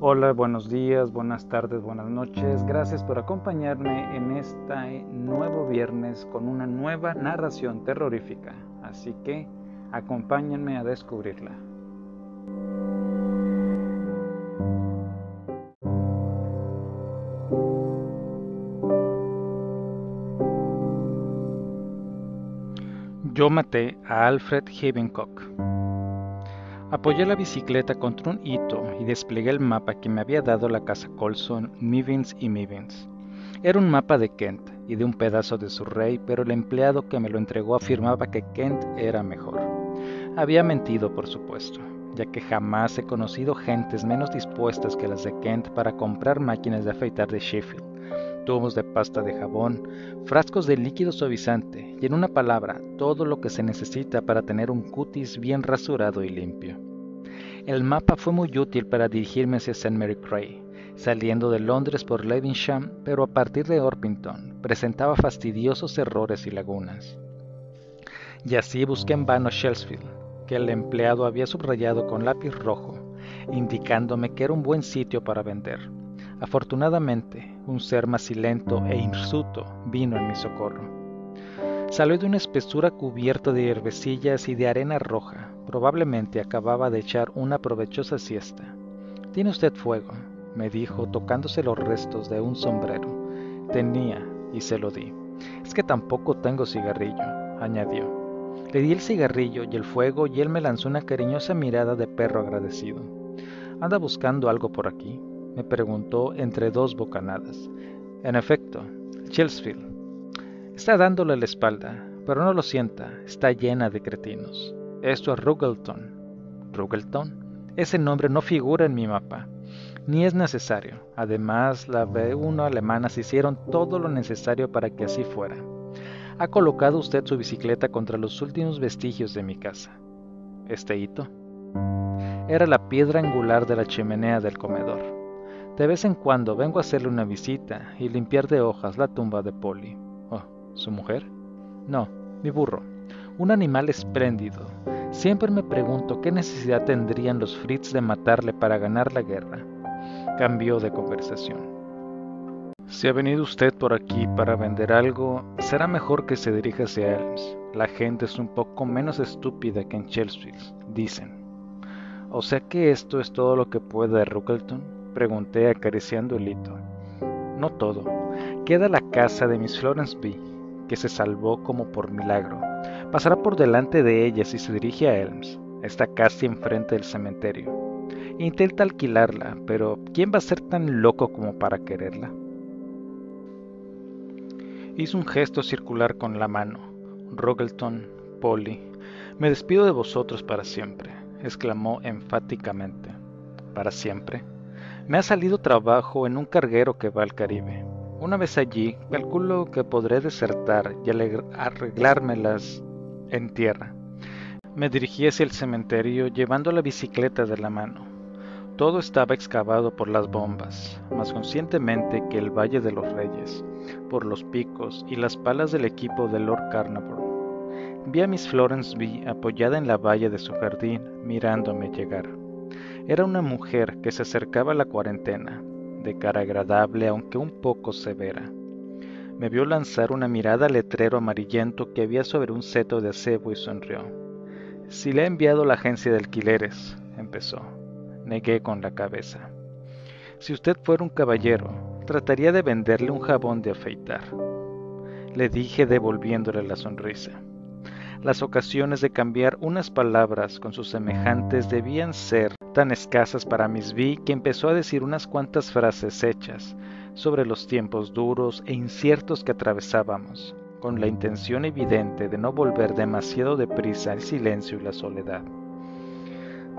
Hola, buenos días, buenas tardes, buenas noches. Gracias por acompañarme en este nuevo viernes con una nueva narración terrorífica. Así que acompáñenme a descubrirla. Yo maté a Alfred Havencock. Apoyé la bicicleta contra un hito y desplegué el mapa que me había dado la casa Colson, Mivins y Mivins. Era un mapa de Kent y de un pedazo de su rey, pero el empleado que me lo entregó afirmaba que Kent era mejor. Había mentido, por supuesto, ya que jamás he conocido gentes menos dispuestas que las de Kent para comprar máquinas de afeitar de Sheffield tubos de pasta de jabón, frascos de líquido suavizante y en una palabra, todo lo que se necesita para tener un cutis bien rasurado y limpio. El mapa fue muy útil para dirigirme hacia St. Mary Cray, saliendo de Londres por Levisham, pero a partir de Orpington presentaba fastidiosos errores y lagunas. Y así busqué en vano Shellsfield, que el empleado había subrayado con lápiz rojo, indicándome que era un buen sitio para vender. Afortunadamente, un ser macilento e hirsuto vino en mi socorro. Salió de una espesura cubierta de hierbecillas y de arena roja. Probablemente acababa de echar una provechosa siesta. ¿Tiene usted fuego? me dijo, tocándose los restos de un sombrero. Tenía, y se lo di. Es que tampoco tengo cigarrillo, añadió. Le di el cigarrillo y el fuego y él me lanzó una cariñosa mirada de perro agradecido. ¿Anda buscando algo por aquí? Me preguntó entre dos bocanadas. En efecto, Chelsfield. Está dándole la espalda, pero no lo sienta, está llena de cretinos. Esto es Ruggleton. ¿Ruggleton? Ese nombre no figura en mi mapa, ni es necesario. Además, la B1 alemanas hicieron todo lo necesario para que así fuera. Ha colocado usted su bicicleta contra los últimos vestigios de mi casa. Este hito era la piedra angular de la chimenea del comedor. De vez en cuando vengo a hacerle una visita y limpiar de hojas la tumba de Polly. Oh, ¿su mujer? No, mi burro. Un animal espléndido. Siempre me pregunto qué necesidad tendrían los Fritz de matarle para ganar la guerra. Cambió de conversación. Si ha venido usted por aquí para vender algo, será mejor que se dirija hacia Elms. La gente es un poco menos estúpida que en Chelsea, dicen. O sea que esto es todo lo que puede de Ruckleton pregunté acariciando el hito. No todo. Queda la casa de Miss Florence B., que se salvó como por milagro. Pasará por delante de ella si se dirige a Elms. Está casi enfrente del cementerio. Intenta alquilarla, pero ¿quién va a ser tan loco como para quererla? Hizo un gesto circular con la mano. Rogelton, Polly, me despido de vosotros para siempre, exclamó enfáticamente. ¿Para siempre? Me ha salido trabajo en un carguero que va al Caribe. Una vez allí, calculo que podré desertar y arreglármelas en tierra. Me dirigí hacia el cementerio llevando la bicicleta de la mano. Todo estaba excavado por las bombas, más conscientemente que el Valle de los Reyes, por los picos y las palas del equipo de Lord Carnarvon. Vi a Miss Florence B apoyada en la valla de su jardín, mirándome llegar. Era una mujer que se acercaba a la cuarentena, de cara agradable aunque un poco severa. Me vio lanzar una mirada al letrero amarillento que había sobre un seto de acebo y sonrió. Si le he enviado la agencia de alquileres, empezó. Negué con la cabeza. Si usted fuera un caballero, trataría de venderle un jabón de afeitar. Le dije devolviéndole la sonrisa. Las ocasiones de cambiar unas palabras con sus semejantes debían ser tan escasas para Miss B que empezó a decir unas cuantas frases hechas sobre los tiempos duros e inciertos que atravesábamos, con la intención evidente de no volver demasiado deprisa el silencio y la soledad.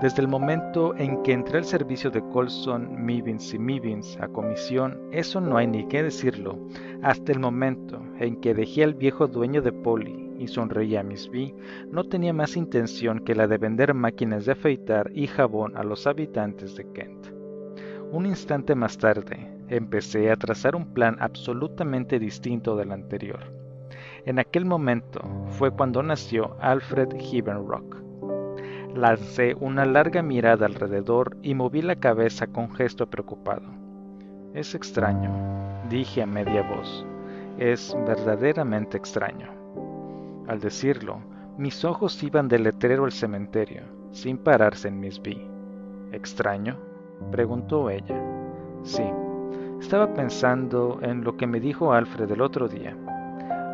Desde el momento en que entré al servicio de Colson, Mivins y Mivins a comisión, eso no hay ni qué decirlo, hasta el momento en que dejé al viejo dueño de Polly y sonreía a Miss B, no tenía más intención que la de vender máquinas de afeitar y jabón a los habitantes de Kent. Un instante más tarde, empecé a trazar un plan absolutamente distinto del anterior. En aquel momento fue cuando nació Alfred Rock. Lancé una larga mirada alrededor y moví la cabeza con gesto preocupado. Es extraño, dije a media voz. Es verdaderamente extraño. Al decirlo, mis ojos iban del letrero al cementerio, sin pararse en mis vi. ¿Extraño? preguntó ella. Sí, estaba pensando en lo que me dijo Alfred el otro día.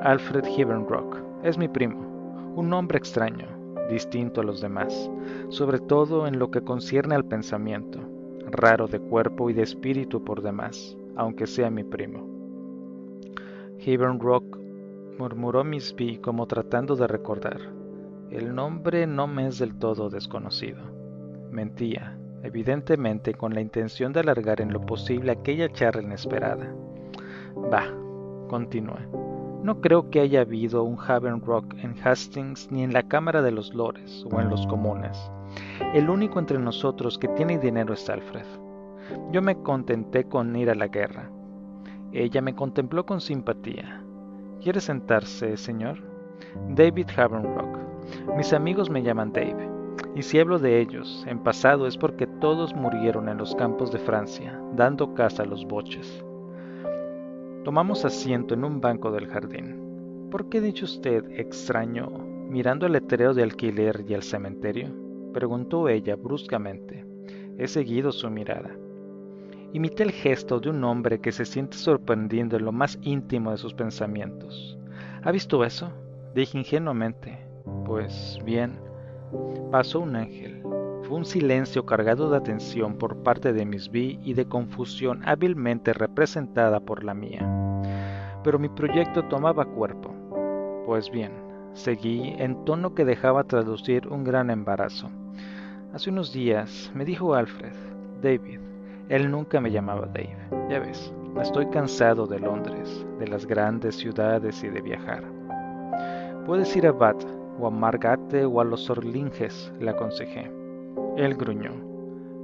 Alfred Rock es mi primo, un hombre extraño, distinto a los demás, sobre todo en lo que concierne al pensamiento, raro de cuerpo y de espíritu por demás, aunque sea mi primo. Rock murmuró Miss B como tratando de recordar. El nombre no me es del todo desconocido. Mentía, evidentemente con la intención de alargar en lo posible aquella charla inesperada. Bah, continué. No creo que haya habido un Haven Rock en Hastings ni en la Cámara de los Lores o en los comunes. El único entre nosotros que tiene dinero es Alfred. Yo me contenté con ir a la guerra. Ella me contempló con simpatía. ¿Quiere sentarse, señor? David Havenrock. Mis amigos me llaman Dave, y si hablo de ellos en pasado es porque todos murieron en los campos de Francia, dando caza a los boches. Tomamos asiento en un banco del jardín. ¿Por qué dicho usted extraño mirando el letrero de alquiler y el cementerio? preguntó ella bruscamente. He seguido su mirada. Imité el gesto de un hombre que se siente sorprendido en lo más íntimo de sus pensamientos. ¿Ha visto eso? Dije ingenuamente. Pues bien, pasó un ángel. Fue un silencio cargado de atención por parte de Miss B y de confusión hábilmente representada por la mía. Pero mi proyecto tomaba cuerpo. Pues bien, seguí en tono que dejaba traducir un gran embarazo. Hace unos días me dijo Alfred, David, él nunca me llamaba Dave, ya ves, estoy cansado de Londres, de las grandes ciudades y de viajar. Puedes ir a Bath o a Margate o a los Orlinges, le aconsejé. Él gruñó.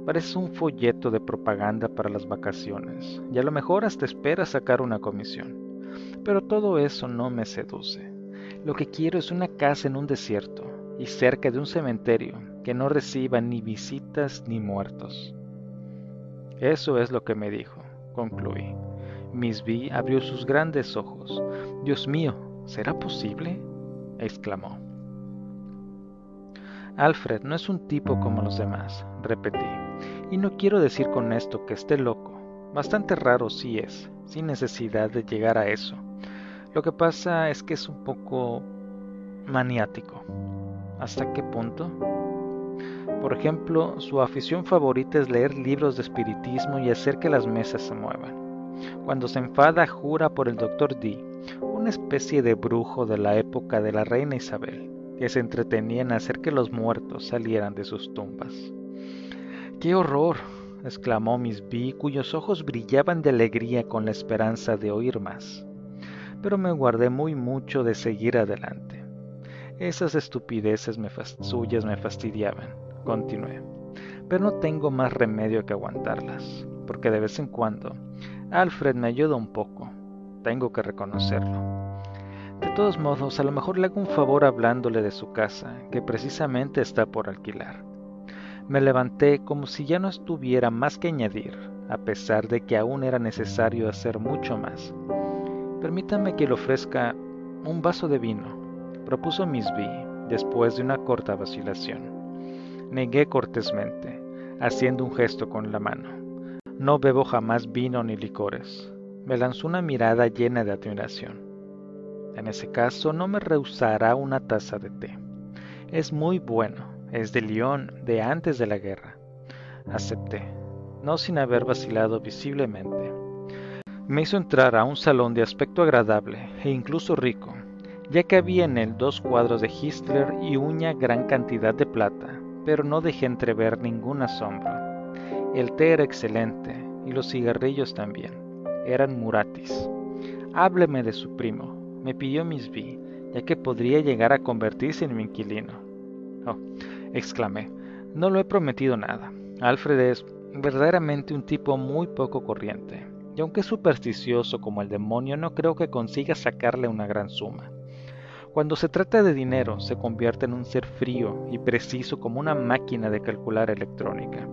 Parece un folleto de propaganda para las vacaciones, y a lo mejor hasta espera sacar una comisión. Pero todo eso no me seduce. Lo que quiero es una casa en un desierto y cerca de un cementerio que no reciba ni visitas ni muertos. Eso es lo que me dijo, concluí. Miss B abrió sus grandes ojos. Dios mío, ¿será posible? exclamó. Alfred no es un tipo como los demás, repetí, y no quiero decir con esto que esté loco. Bastante raro sí es, sin necesidad de llegar a eso. Lo que pasa es que es un poco maniático. ¿Hasta qué punto? Por ejemplo, su afición favorita es leer libros de espiritismo y hacer que las mesas se muevan. Cuando se enfada jura por el Dr. D, una especie de brujo de la época de la reina Isabel que se entretenía en hacer que los muertos salieran de sus tumbas. ¡Qué horror! exclamó Miss B, cuyos ojos brillaban de alegría con la esperanza de oír más. Pero me guardé muy mucho de seguir adelante. Esas estupideces suyas me fastidiaban, continué. Pero no tengo más remedio que aguantarlas, porque de vez en cuando Alfred me ayuda un poco, tengo que reconocerlo. De todos modos, a lo mejor le hago un favor hablándole de su casa, que precisamente está por alquilar. Me levanté como si ya no estuviera más que añadir, a pesar de que aún era necesario hacer mucho más. Permítame que le ofrezca un vaso de vino, propuso Miss B, después de una corta vacilación. Negué cortésmente, haciendo un gesto con la mano. No bebo jamás vino ni licores. Me lanzó una mirada llena de admiración. En ese caso no me rehusará una taza de té. Es muy bueno, es de Lyon, de antes de la guerra. Acepté, no sin haber vacilado visiblemente. Me hizo entrar a un salón de aspecto agradable e incluso rico, ya que había en él dos cuadros de Hitler y una gran cantidad de plata, pero no dejé entrever ninguna sombra. El té era excelente y los cigarrillos también. Eran muratis. Hábleme de su primo, me pidió Miss B, ya que podría llegar a convertirse en mi inquilino. Oh, exclamé, no lo he prometido nada. Alfred es verdaderamente un tipo muy poco corriente, y aunque es supersticioso como el demonio, no creo que consiga sacarle una gran suma. Cuando se trata de dinero, se convierte en un ser frío y preciso como una máquina de calcular electrónica.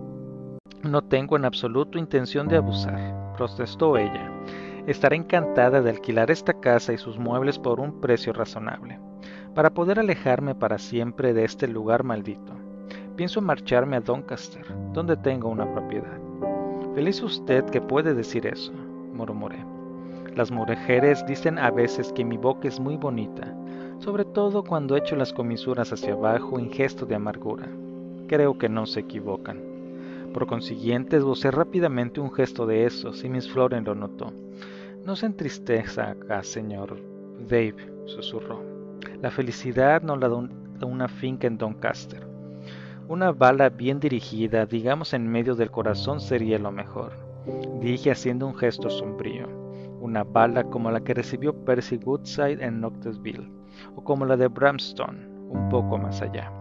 No tengo en absoluto intención de abusar, protestó ella. Estaré encantada de alquilar esta casa y sus muebles por un precio razonable, para poder alejarme para siempre de este lugar maldito. Pienso marcharme a Doncaster, donde tengo una propiedad. Feliz usted que puede decir eso, murmuré. Las mujeres dicen a veces que mi boca es muy bonita, sobre todo cuando echo las comisuras hacia abajo en gesto de amargura. Creo que no se equivocan. Por consiguiente, esbocé rápidamente un gesto de esos y Miss Floren lo notó. No se entristeza acá, señor Dave, susurró. La felicidad no la da una finca en Doncaster. Una bala bien dirigida, digamos en medio del corazón, sería lo mejor, dije haciendo un gesto sombrío. Una bala como la que recibió Percy Woodside en Knoxville, o como la de Bramstone, un poco más allá.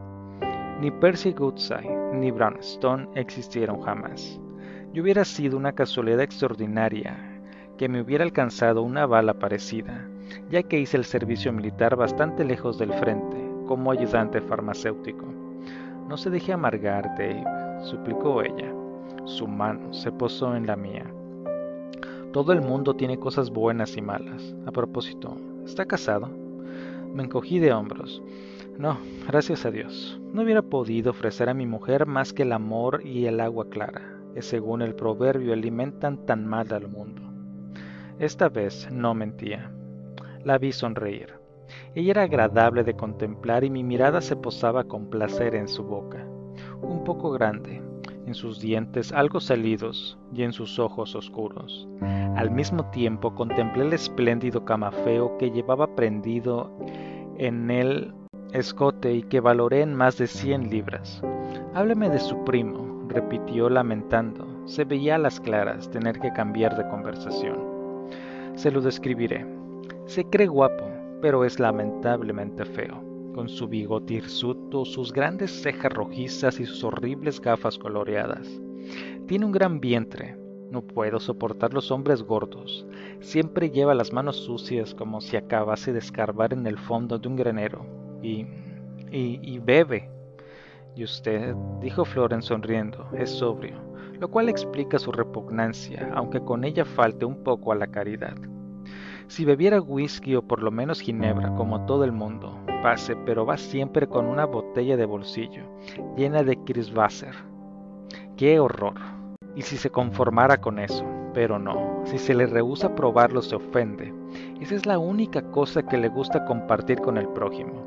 Ni Percy Goodside ni Brownstone existieron jamás. Yo hubiera sido una casualidad extraordinaria que me hubiera alcanzado una bala parecida, ya que hice el servicio militar bastante lejos del frente, como ayudante farmacéutico. No se deje amargar, Dave, suplicó ella. Su mano se posó en la mía. Todo el mundo tiene cosas buenas y malas. A propósito, ¿está casado? Me encogí de hombros. No, gracias a Dios. No hubiera podido ofrecer a mi mujer más que el amor y el agua clara, que según el proverbio alimentan tan mal al mundo. Esta vez no mentía. La vi sonreír. Ella era agradable de contemplar y mi mirada se posaba con placer en su boca, un poco grande, en sus dientes algo salidos y en sus ojos oscuros. Al mismo tiempo contemplé el espléndido camafeo que llevaba prendido en el escote y que valoré en más de cien libras. Hábleme de su primo, repitió lamentando. Se veía a las claras tener que cambiar de conversación. Se lo describiré. Se cree guapo, pero es lamentablemente feo, con su bigote hirsuto, sus grandes cejas rojizas y sus horribles gafas coloreadas. Tiene un gran vientre. No puedo soportar los hombres gordos. Siempre lleva las manos sucias como si acabase de escarbar en el fondo de un granero. Y, y, y bebe. Y usted, dijo Florence sonriendo, es sobrio, lo cual explica su repugnancia, aunque con ella falte un poco a la caridad. Si bebiera whisky o por lo menos ginebra, como todo el mundo, pase, pero va siempre con una botella de bolsillo, llena de Kirschwasser. ¡Qué horror! Y si se conformara con eso, pero no, si se le rehúsa probarlo se ofende. Esa es la única cosa que le gusta compartir con el prójimo,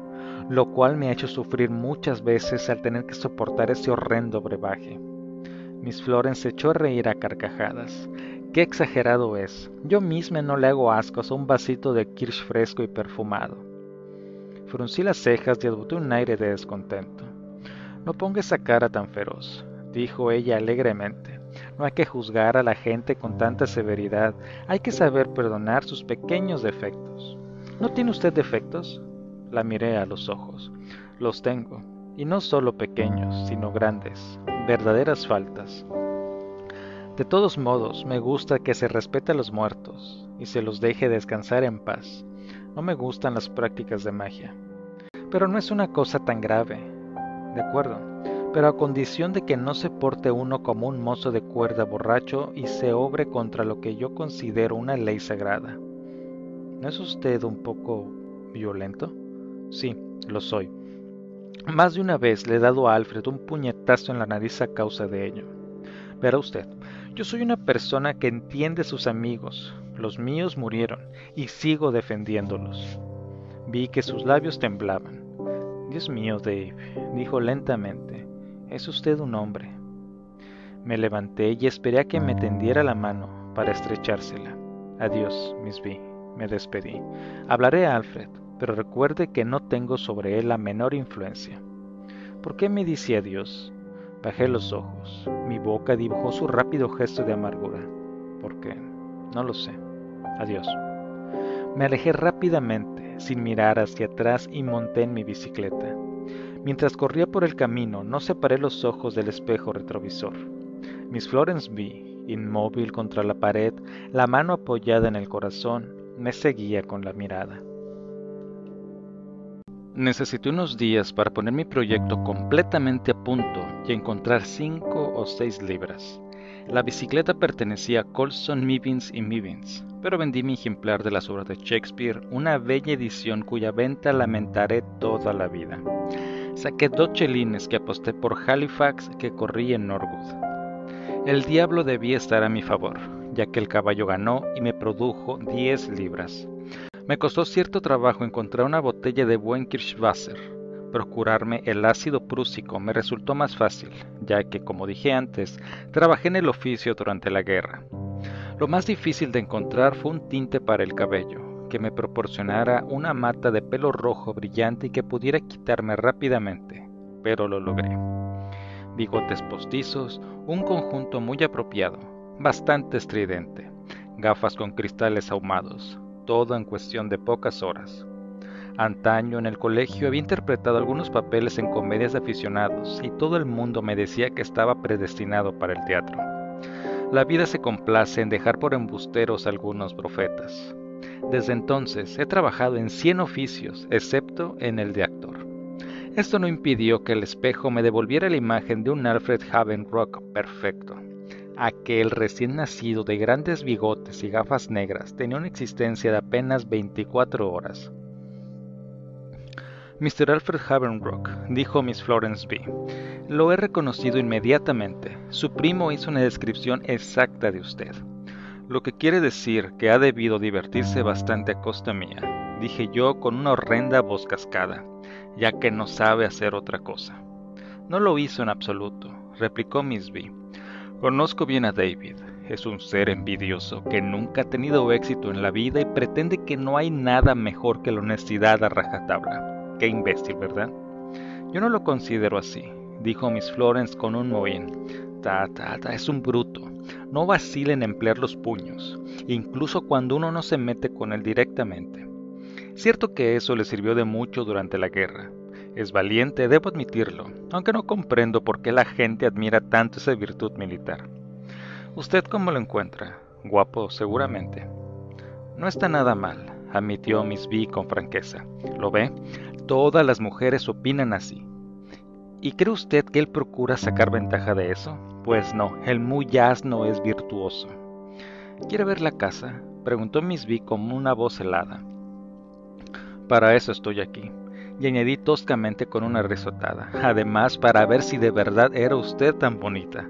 lo cual me ha hecho sufrir muchas veces al tener que soportar ese horrendo brebaje. Miss Florence se echó a reír a carcajadas. Qué exagerado es. Yo misma no le hago ascos a un vasito de kirsch fresco y perfumado. Fruncí las cejas y adopté un aire de descontento. No ponga esa cara tan feroz, dijo ella alegremente. No hay que juzgar a la gente con tanta severidad, hay que saber perdonar sus pequeños defectos. ¿No tiene usted defectos? La miré a los ojos. Los tengo, y no solo pequeños, sino grandes, verdaderas faltas. De todos modos, me gusta que se respete a los muertos y se los deje descansar en paz. No me gustan las prácticas de magia. Pero no es una cosa tan grave. De acuerdo, pero a condición de que no se porte uno como un mozo de cuerda borracho y se obre contra lo que yo considero una ley sagrada. ¿No es usted un poco violento? Sí, lo soy. Más de una vez le he dado a Alfred un puñetazo en la nariz a causa de ello. Verá usted, yo soy una persona que entiende sus amigos. Los míos murieron y sigo defendiéndolos. Vi que sus labios temblaban. Dios mío, Dave, dijo lentamente, es usted un hombre. Me levanté y esperé a que me tendiera la mano para estrechársela. Adiós, Miss B. Me despedí. Hablaré a Alfred, pero recuerde que no tengo sobre él la menor influencia. ¿Por qué me dice adiós? Bajé los ojos. Mi boca dibujó su rápido gesto de amargura. ¿Por qué? No lo sé. Adiós. Me alejé rápidamente, sin mirar hacia atrás, y monté en mi bicicleta. Mientras corría por el camino, no separé los ojos del espejo retrovisor. Miss Florence B., inmóvil contra la pared, la mano apoyada en el corazón, me seguía con la mirada. Necesité unos días para poner mi proyecto completamente a punto y encontrar cinco o seis libras. La bicicleta pertenecía a Colson Mivins y Mivins, pero vendí mi ejemplar de las obras de Shakespeare, una bella edición cuya venta lamentaré toda la vida. Saqué dos chelines que aposté por Halifax que corrí en Norwood. El diablo debía estar a mi favor, ya que el caballo ganó y me produjo 10 libras. Me costó cierto trabajo encontrar una botella de buen Kirschwasser. Procurarme el ácido prúsico me resultó más fácil, ya que, como dije antes, trabajé en el oficio durante la guerra. Lo más difícil de encontrar fue un tinte para el cabello, que me proporcionara una mata de pelo rojo brillante y que pudiera quitarme rápidamente, pero lo logré. Bigotes postizos, un conjunto muy apropiado, bastante estridente, gafas con cristales ahumados, todo en cuestión de pocas horas. Antaño en el colegio había interpretado algunos papeles en comedias de aficionados y todo el mundo me decía que estaba predestinado para el teatro. La vida se complace en dejar por embusteros algunos profetas. Desde entonces he trabajado en 100 oficios, excepto en el de actor. Esto no impidió que el espejo me devolviera la imagen de un Alfred Havenrock perfecto. Aquel recién nacido de grandes bigotes y gafas negras tenía una existencia de apenas 24 horas. Mr. Alfred Havenrock, dijo Miss Florence B. Lo he reconocido inmediatamente. Su primo hizo una descripción exacta de usted. Lo que quiere decir que ha debido divertirse bastante a costa mía, dije yo con una horrenda voz cascada, ya que no sabe hacer otra cosa. No lo hizo en absoluto, replicó Miss B. Conozco bien a David. Es un ser envidioso que nunca ha tenido éxito en la vida y pretende que no hay nada mejor que la honestidad a rajatabla. Qué imbécil, ¿verdad? Yo no lo considero así, dijo Miss Florence con un mohín. Ta, ta, ta, es un bruto. No vacila en emplear los puños, incluso cuando uno no se mete con él directamente. Cierto que eso le sirvió de mucho durante la guerra. Es valiente, debo admitirlo, aunque no comprendo por qué la gente admira tanto esa virtud militar. ¿Usted cómo lo encuentra? Guapo, seguramente. No está nada mal, admitió Miss B con franqueza. ¿Lo ve? Todas las mujeres opinan así. ¿Y cree usted que él procura sacar ventaja de eso? Pues no, el muy asno es virtuoso. ¿Quiere ver la casa? preguntó Miss B con una voz helada. Para eso estoy aquí. Y añadí toscamente con una risotada. Además, para ver si de verdad era usted tan bonita.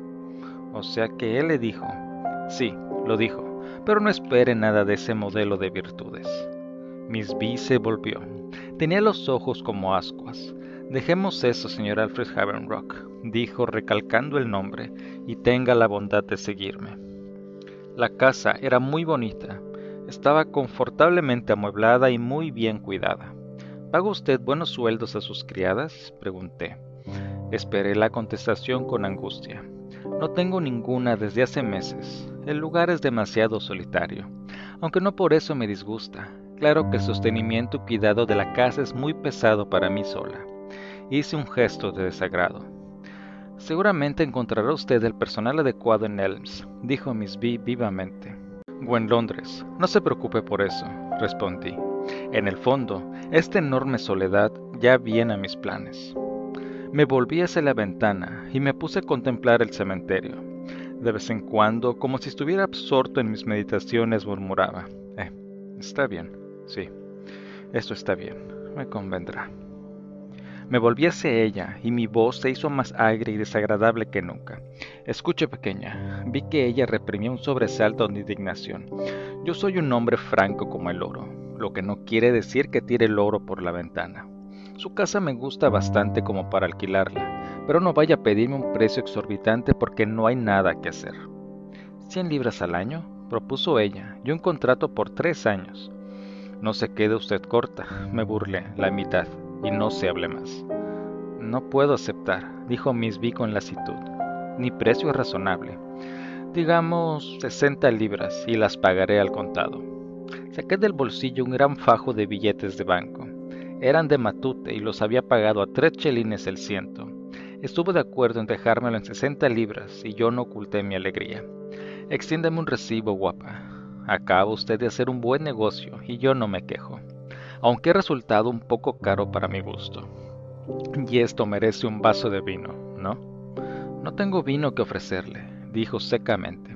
O sea que él le dijo. Sí, lo dijo, pero no espere nada de ese modelo de virtudes. Miss B se volvió. Tenía los ojos como ascuas. Dejemos eso, señor Alfred Havenrock, dijo recalcando el nombre, y tenga la bondad de seguirme. La casa era muy bonita, estaba confortablemente amueblada y muy bien cuidada. ¿Paga usted buenos sueldos a sus criadas? pregunté. Esperé la contestación con angustia. No tengo ninguna desde hace meses. El lugar es demasiado solitario, aunque no por eso me disgusta. Claro que el sostenimiento y cuidado de la casa es muy pesado para mí sola. Hice un gesto de desagrado. Seguramente encontrará usted el personal adecuado en Elms, dijo Miss B vivamente. O en Londres. No se preocupe por eso, respondí. En el fondo, esta enorme soledad ya viene a mis planes. Me volví hacia la ventana y me puse a contemplar el cementerio. De vez en cuando, como si estuviera absorto en mis meditaciones, murmuraba, Eh, está bien. Sí, esto está bien, me convendrá. Me volví hacia ella y mi voz se hizo más agria y desagradable que nunca. Escuche, pequeña, vi que ella reprimía un sobresalto de indignación. Yo soy un hombre franco como el oro, lo que no quiere decir que tire el oro por la ventana. Su casa me gusta bastante como para alquilarla, pero no vaya a pedirme un precio exorbitante porque no hay nada que hacer. ¿Cien libras al año? propuso ella, y un contrato por tres años. No se quede usted corta, me burlé, la mitad, y no se hable más. No puedo aceptar, dijo Miss B con lasitud. Ni precio es razonable. Digamos 60 libras y las pagaré al contado. Saqué del bolsillo un gran fajo de billetes de banco. Eran de matute y los había pagado a tres chelines el ciento. Estuve de acuerdo en dejármelo en 60 libras y yo no oculté mi alegría. Extiéndeme un recibo, guapa, Acaba usted de hacer un buen negocio y yo no me quejo. aunque ha resultado un poco caro para mi gusto. Y esto merece un vaso de vino, ¿no? No tengo vino que ofrecerle, dijo secamente.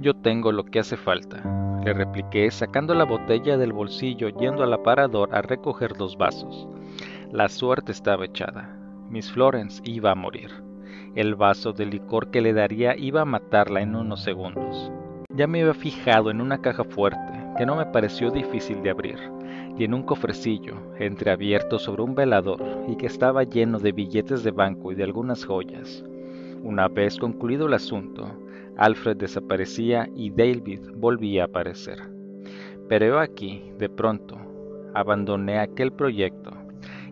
Yo tengo lo que hace falta, le repliqué sacando la botella del bolsillo yendo al aparador a recoger los vasos. La suerte estaba echada. Miss Florence iba a morir. El vaso de licor que le daría iba a matarla en unos segundos. Ya me había fijado en una caja fuerte, que no me pareció difícil de abrir, y en un cofrecillo, entreabierto sobre un velador, y que estaba lleno de billetes de banco y de algunas joyas. Una vez concluido el asunto, Alfred desaparecía y David volvía a aparecer. Pero aquí, de pronto, abandoné aquel proyecto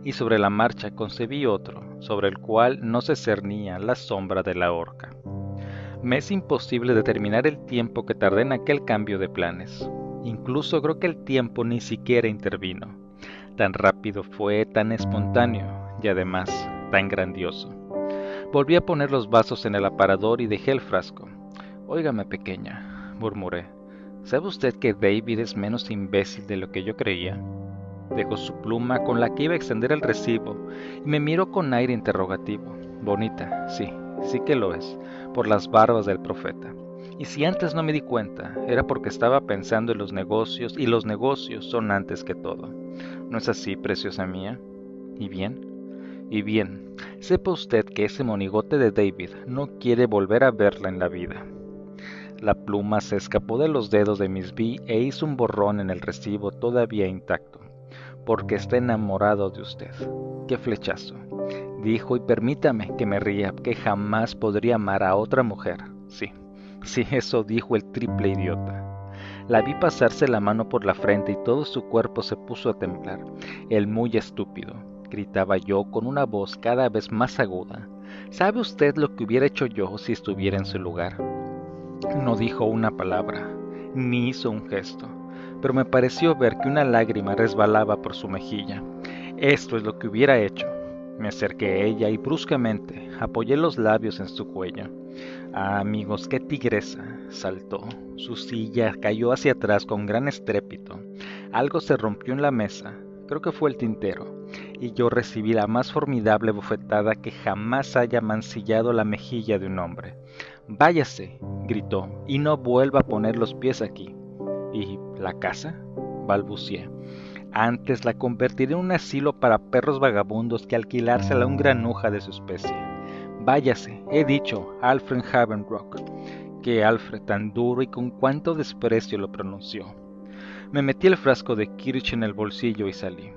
y sobre la marcha concebí otro, sobre el cual no se cernía la sombra de la horca. Me es imposible determinar el tiempo que tardé en aquel cambio de planes. Incluso creo que el tiempo ni siquiera intervino. Tan rápido fue, tan espontáneo y además tan grandioso. Volví a poner los vasos en el aparador y dejé el frasco. Óigame, pequeña, murmuré. ¿Sabe usted que David es menos imbécil de lo que yo creía? Dejó su pluma con la que iba a extender el recibo y me miró con aire interrogativo. Bonita, sí, sí que lo es, por las barbas del profeta. Y si antes no me di cuenta, era porque estaba pensando en los negocios y los negocios son antes que todo. ¿No es así, preciosa mía? ¿Y bien? Y bien, sepa usted que ese monigote de David no quiere volver a verla en la vida. La pluma se escapó de los dedos de Miss B e hizo un borrón en el recibo todavía intacto porque está enamorado de usted. ¡Qué flechazo! Dijo, y permítame que me ría, que jamás podría amar a otra mujer. Sí, sí, eso dijo el triple idiota. La vi pasarse la mano por la frente y todo su cuerpo se puso a temblar. El muy estúpido, gritaba yo con una voz cada vez más aguda. ¿Sabe usted lo que hubiera hecho yo si estuviera en su lugar? No dijo una palabra, ni hizo un gesto pero me pareció ver que una lágrima resbalaba por su mejilla. Esto es lo que hubiera hecho. Me acerqué a ella y bruscamente apoyé los labios en su cuello. Ah, amigos, qué tigresa. saltó. Su silla cayó hacia atrás con gran estrépito. Algo se rompió en la mesa, creo que fue el tintero, y yo recibí la más formidable bofetada que jamás haya mancillado la mejilla de un hombre. Váyase, gritó, y no vuelva a poner los pies aquí. ¿Y la casa? balbucié. Antes la convertiré en un asilo para perros vagabundos que alquilársela a un granuja de su especie. Váyase, he dicho, Alfred Havenrock. Que Alfred tan duro y con cuánto desprecio lo pronunció. Me metí el frasco de Kirch en el bolsillo y salí.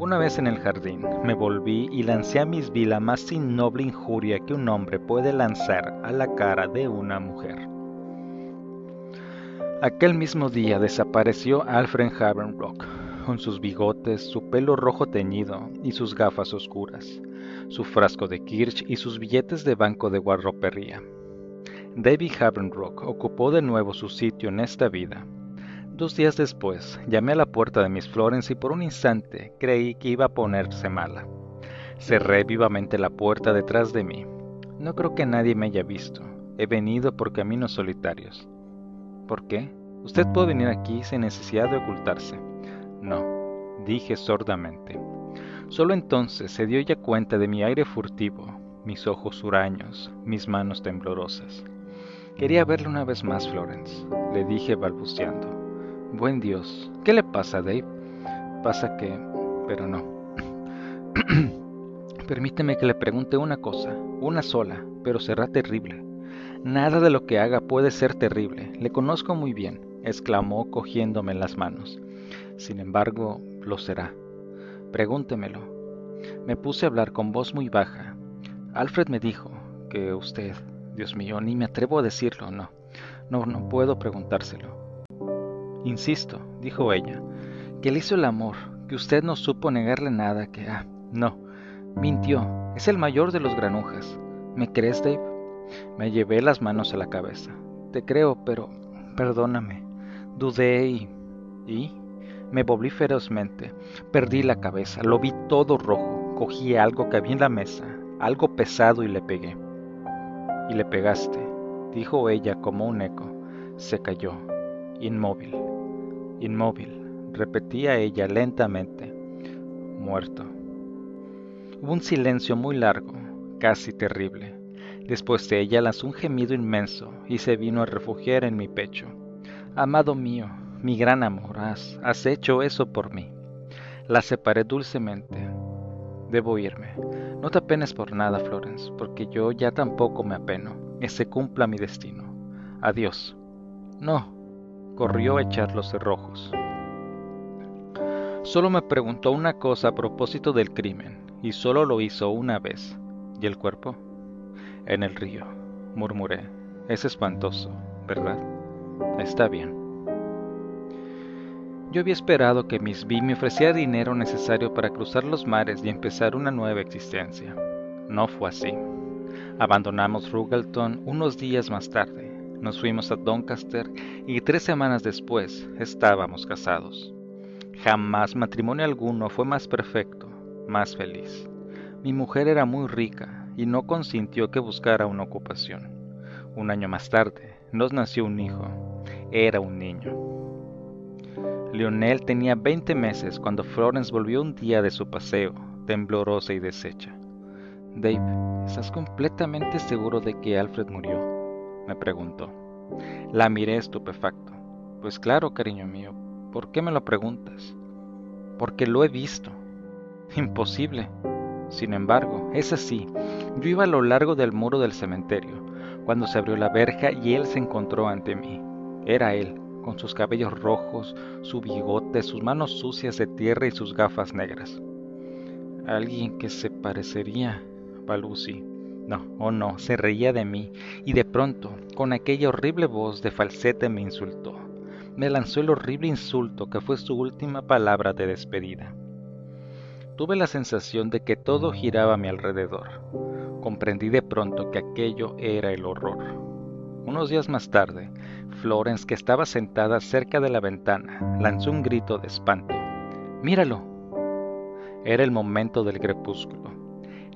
Una vez en el jardín, me volví y lancé a Miss B la más innoble injuria que un hombre puede lanzar a la cara de una mujer. Aquel mismo día desapareció Alfred Havenrock, con sus bigotes, su pelo rojo teñido y sus gafas oscuras, su frasco de Kirch y sus billetes de banco de guarropería. David Havenrock ocupó de nuevo su sitio en esta vida. Dos días después, llamé a la puerta de Miss Florence y por un instante creí que iba a ponerse mala. Cerré vivamente la puerta detrás de mí. No creo que nadie me haya visto. He venido por caminos solitarios. ¿Por qué? Usted puede venir aquí sin necesidad de ocultarse. No, dije sordamente. Solo entonces se dio ella cuenta de mi aire furtivo, mis ojos huraños, mis manos temblorosas. Quería verle una vez más, Florence, le dije balbuceando. Buen Dios, ¿qué le pasa, Dave? Pasa que... pero no. Permíteme que le pregunte una cosa, una sola, pero será terrible. Nada de lo que haga puede ser terrible, le conozco muy bien, exclamó cogiéndome las manos. Sin embargo, lo será. Pregúntemelo. Me puse a hablar con voz muy baja. Alfred me dijo que usted, Dios mío, ni me atrevo a decirlo, no. No, no puedo preguntárselo. Insisto, dijo ella, que le hizo el amor, que usted no supo negarle nada, que... Ah, no, mintió, es el mayor de los granujas. ¿Me crees, Dave? Me llevé las manos a la cabeza. Te creo, pero perdóname. Dudé y... y... Me volví ferozmente. Perdí la cabeza, lo vi todo rojo. Cogí algo que había en la mesa, algo pesado y le pegué. Y le pegaste, dijo ella como un eco. Se cayó, inmóvil, inmóvil, repetía ella lentamente. Muerto. Hubo un silencio muy largo, casi terrible. Después de ella lanzó un gemido inmenso y se vino a refugiar en mi pecho. Amado mío, mi gran amor, has, has hecho eso por mí. La separé dulcemente. Debo irme. No te apenes por nada, Florence, porque yo ya tampoco me apeno. Que se cumpla mi destino. Adiós. No, corrió a echar los cerrojos. Solo me preguntó una cosa a propósito del crimen, y solo lo hizo una vez. ¿Y el cuerpo? En el río, murmuré. Es espantoso, ¿verdad? Está bien. Yo había esperado que Miss B me ofreciera dinero necesario para cruzar los mares y empezar una nueva existencia. No fue así. Abandonamos Rugelton unos días más tarde, nos fuimos a Doncaster y tres semanas después estábamos casados. Jamás matrimonio alguno fue más perfecto, más feliz. Mi mujer era muy rica y no consintió que buscara una ocupación. Un año más tarde nos nació un hijo. Era un niño. Lionel tenía 20 meses cuando Florence volvió un día de su paseo, temblorosa y deshecha. Dave, ¿estás completamente seguro de que Alfred murió? Me preguntó. La miré estupefacto. Pues claro, cariño mío, ¿por qué me lo preguntas? Porque lo he visto. Imposible. Sin embargo, es así. Yo iba a lo largo del muro del cementerio, cuando se abrió la verja y él se encontró ante mí. Era él, con sus cabellos rojos, su bigote, sus manos sucias de tierra y sus gafas negras. Alguien que se parecería, Lucy. No, oh no, se reía de mí, y de pronto, con aquella horrible voz de falsete me insultó. Me lanzó el horrible insulto que fue su última palabra de despedida. Tuve la sensación de que todo giraba a mi alrededor. Comprendí de pronto que aquello era el horror. Unos días más tarde, Florence, que estaba sentada cerca de la ventana, lanzó un grito de espanto. ¡Míralo! Era el momento del crepúsculo.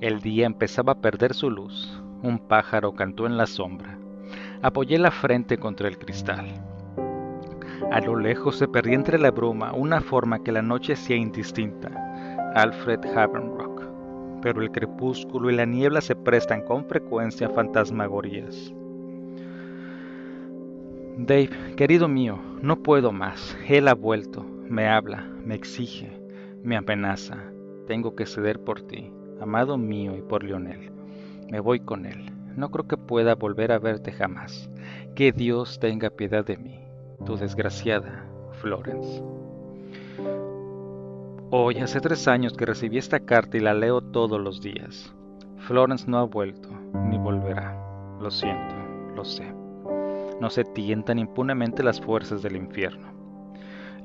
El día empezaba a perder su luz. Un pájaro cantó en la sombra. Apoyé la frente contra el cristal. A lo lejos se perdía entre la bruma una forma que la noche hacía indistinta. Alfred Havenrock. Pero el crepúsculo y la niebla se prestan con frecuencia a fantasmagorías. Dave, querido mío, no puedo más. Él ha vuelto. Me habla, me exige, me amenaza. Tengo que ceder por ti amado mío y por Lionel. Me voy con él. No creo que pueda volver a verte jamás. Que Dios tenga piedad de mí, tu desgraciada Florence. Hoy hace tres años que recibí esta carta y la leo todos los días. Florence no ha vuelto, ni volverá. Lo siento, lo sé. No se tientan impunemente las fuerzas del infierno.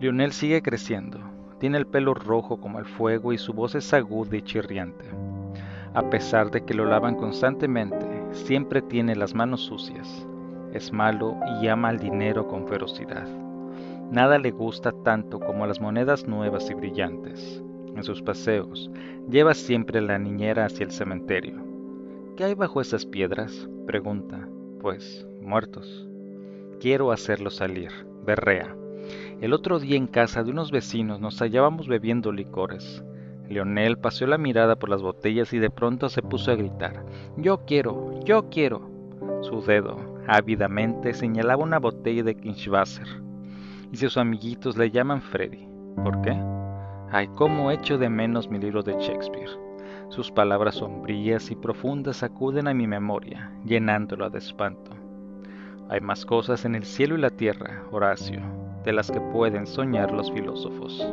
Lionel sigue creciendo, tiene el pelo rojo como el fuego y su voz es aguda y chirriante. A pesar de que lo lavan constantemente, siempre tiene las manos sucias. Es malo y ama al dinero con ferocidad. Nada le gusta tanto como las monedas nuevas y brillantes. En sus paseos, lleva siempre la niñera hacia el cementerio. ¿Qué hay bajo esas piedras? pregunta. Pues, muertos. Quiero hacerlo salir, berrea. El otro día en casa de unos vecinos nos hallábamos bebiendo licores. Leonel paseó la mirada por las botellas y de pronto se puso a gritar, Yo quiero, yo quiero. Su dedo, ávidamente, señalaba una botella de Kinschwasser. Y sus amiguitos le llaman Freddy. ¿Por qué? Ay, cómo echo de menos mi libro de Shakespeare. Sus palabras sombrías y profundas sacuden a mi memoria, llenándola de espanto. Hay más cosas en el cielo y la tierra, Horacio, de las que pueden soñar los filósofos.